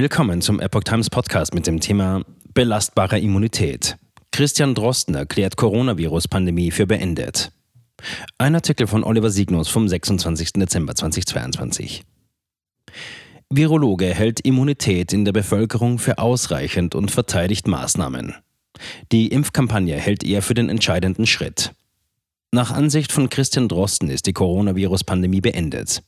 Willkommen zum Epoch Times Podcast mit dem Thema belastbare Immunität. Christian Drosten erklärt Coronavirus-Pandemie für beendet. Ein Artikel von Oliver Signus vom 26. Dezember 2022. Virologe hält Immunität in der Bevölkerung für ausreichend und verteidigt Maßnahmen. Die Impfkampagne hält er für den entscheidenden Schritt. Nach Ansicht von Christian Drosten ist die Coronavirus-Pandemie beendet.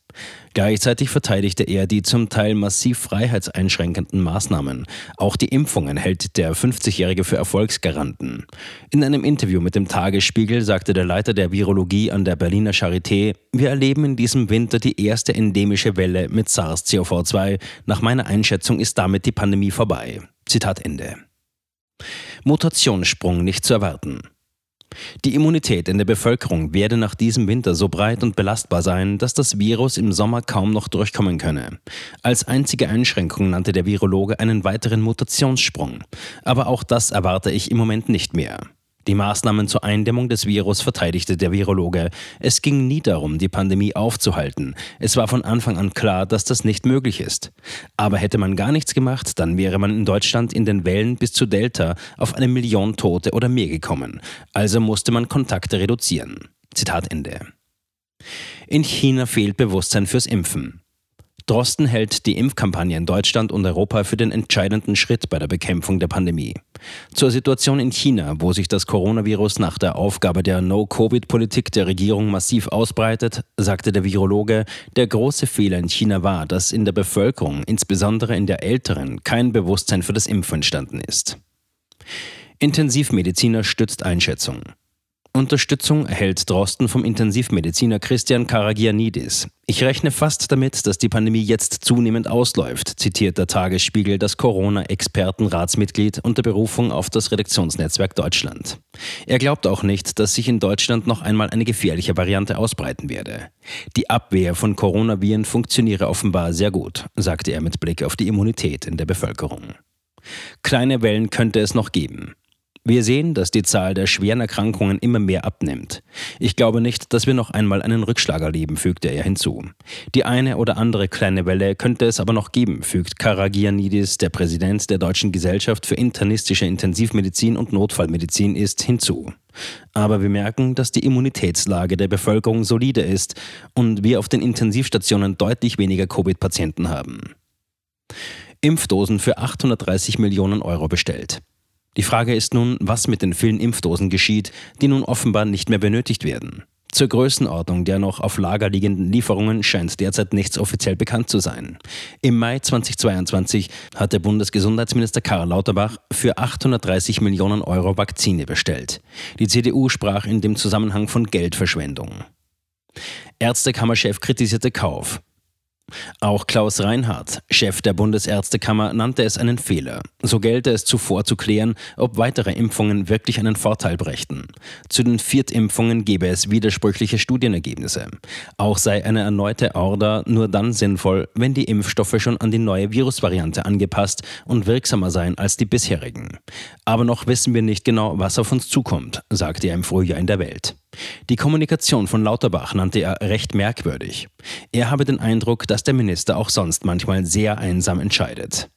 Gleichzeitig verteidigte er die zum Teil massiv freiheitseinschränkenden Maßnahmen. Auch die Impfungen hält der 50-Jährige für Erfolgsgaranten. In einem Interview mit dem Tagesspiegel sagte der Leiter der Virologie an der Berliner Charité, wir erleben in diesem Winter die erste endemische Welle mit SARS-CoV-2. Nach meiner Einschätzung ist damit die Pandemie vorbei. Zitat Ende. Mutationssprung nicht zu erwarten. Die Immunität in der Bevölkerung werde nach diesem Winter so breit und belastbar sein, dass das Virus im Sommer kaum noch durchkommen könne. Als einzige Einschränkung nannte der Virologe einen weiteren Mutationssprung. Aber auch das erwarte ich im Moment nicht mehr. Die Maßnahmen zur Eindämmung des Virus verteidigte der Virologe. Es ging nie darum, die Pandemie aufzuhalten. Es war von Anfang an klar, dass das nicht möglich ist. Aber hätte man gar nichts gemacht, dann wäre man in Deutschland in den Wellen bis zu Delta auf eine Million Tote oder mehr gekommen. Also musste man Kontakte reduzieren. Zitat Ende. In China fehlt Bewusstsein fürs Impfen. Drosten hält die Impfkampagne in Deutschland und Europa für den entscheidenden Schritt bei der Bekämpfung der Pandemie. Zur Situation in China, wo sich das Coronavirus nach der Aufgabe der No-Covid-Politik der Regierung massiv ausbreitet, sagte der Virologe, der große Fehler in China war, dass in der Bevölkerung, insbesondere in der Älteren, kein Bewusstsein für das Impfen entstanden ist. Intensivmediziner stützt Einschätzung. Unterstützung erhält Drosten vom Intensivmediziner Christian Karagianidis. Ich rechne fast damit, dass die Pandemie jetzt zunehmend ausläuft, zitiert der Tagesspiegel das Corona-Expertenratsmitglied unter Berufung auf das Redaktionsnetzwerk Deutschland. Er glaubt auch nicht, dass sich in Deutschland noch einmal eine gefährliche Variante ausbreiten werde. Die Abwehr von Coronaviren funktioniere offenbar sehr gut, sagte er mit Blick auf die Immunität in der Bevölkerung. Kleine Wellen könnte es noch geben. Wir sehen, dass die Zahl der schweren Erkrankungen immer mehr abnimmt. Ich glaube nicht, dass wir noch einmal einen Rückschlag erleben, fügte er hinzu. Die eine oder andere kleine Welle könnte es aber noch geben, fügt Karagianidis, der Präsident der Deutschen Gesellschaft für internistische Intensivmedizin und Notfallmedizin ist, hinzu. Aber wir merken, dass die Immunitätslage der Bevölkerung solide ist und wir auf den Intensivstationen deutlich weniger Covid-Patienten haben. Impfdosen für 830 Millionen Euro bestellt. Die Frage ist nun, was mit den vielen Impfdosen geschieht, die nun offenbar nicht mehr benötigt werden. Zur Größenordnung der noch auf Lager liegenden Lieferungen scheint derzeit nichts offiziell bekannt zu sein. Im Mai 2022 hat der Bundesgesundheitsminister Karl Lauterbach für 830 Millionen Euro Vakzine bestellt. Die CDU sprach in dem Zusammenhang von Geldverschwendung. Ärztekammerchef kritisierte Kauf. Auch Klaus Reinhardt, Chef der Bundesärztekammer, nannte es einen Fehler. So gelte es zuvor zu klären, ob weitere Impfungen wirklich einen Vorteil brächten. Zu den Viertimpfungen gebe es widersprüchliche Studienergebnisse. Auch sei eine erneute Order nur dann sinnvoll, wenn die Impfstoffe schon an die neue Virusvariante angepasst und wirksamer seien als die bisherigen. Aber noch wissen wir nicht genau, was auf uns zukommt, sagte er im Frühjahr in der Welt. Die Kommunikation von Lauterbach nannte er recht merkwürdig. Er habe den Eindruck, dass der Minister auch sonst manchmal sehr einsam entscheidet.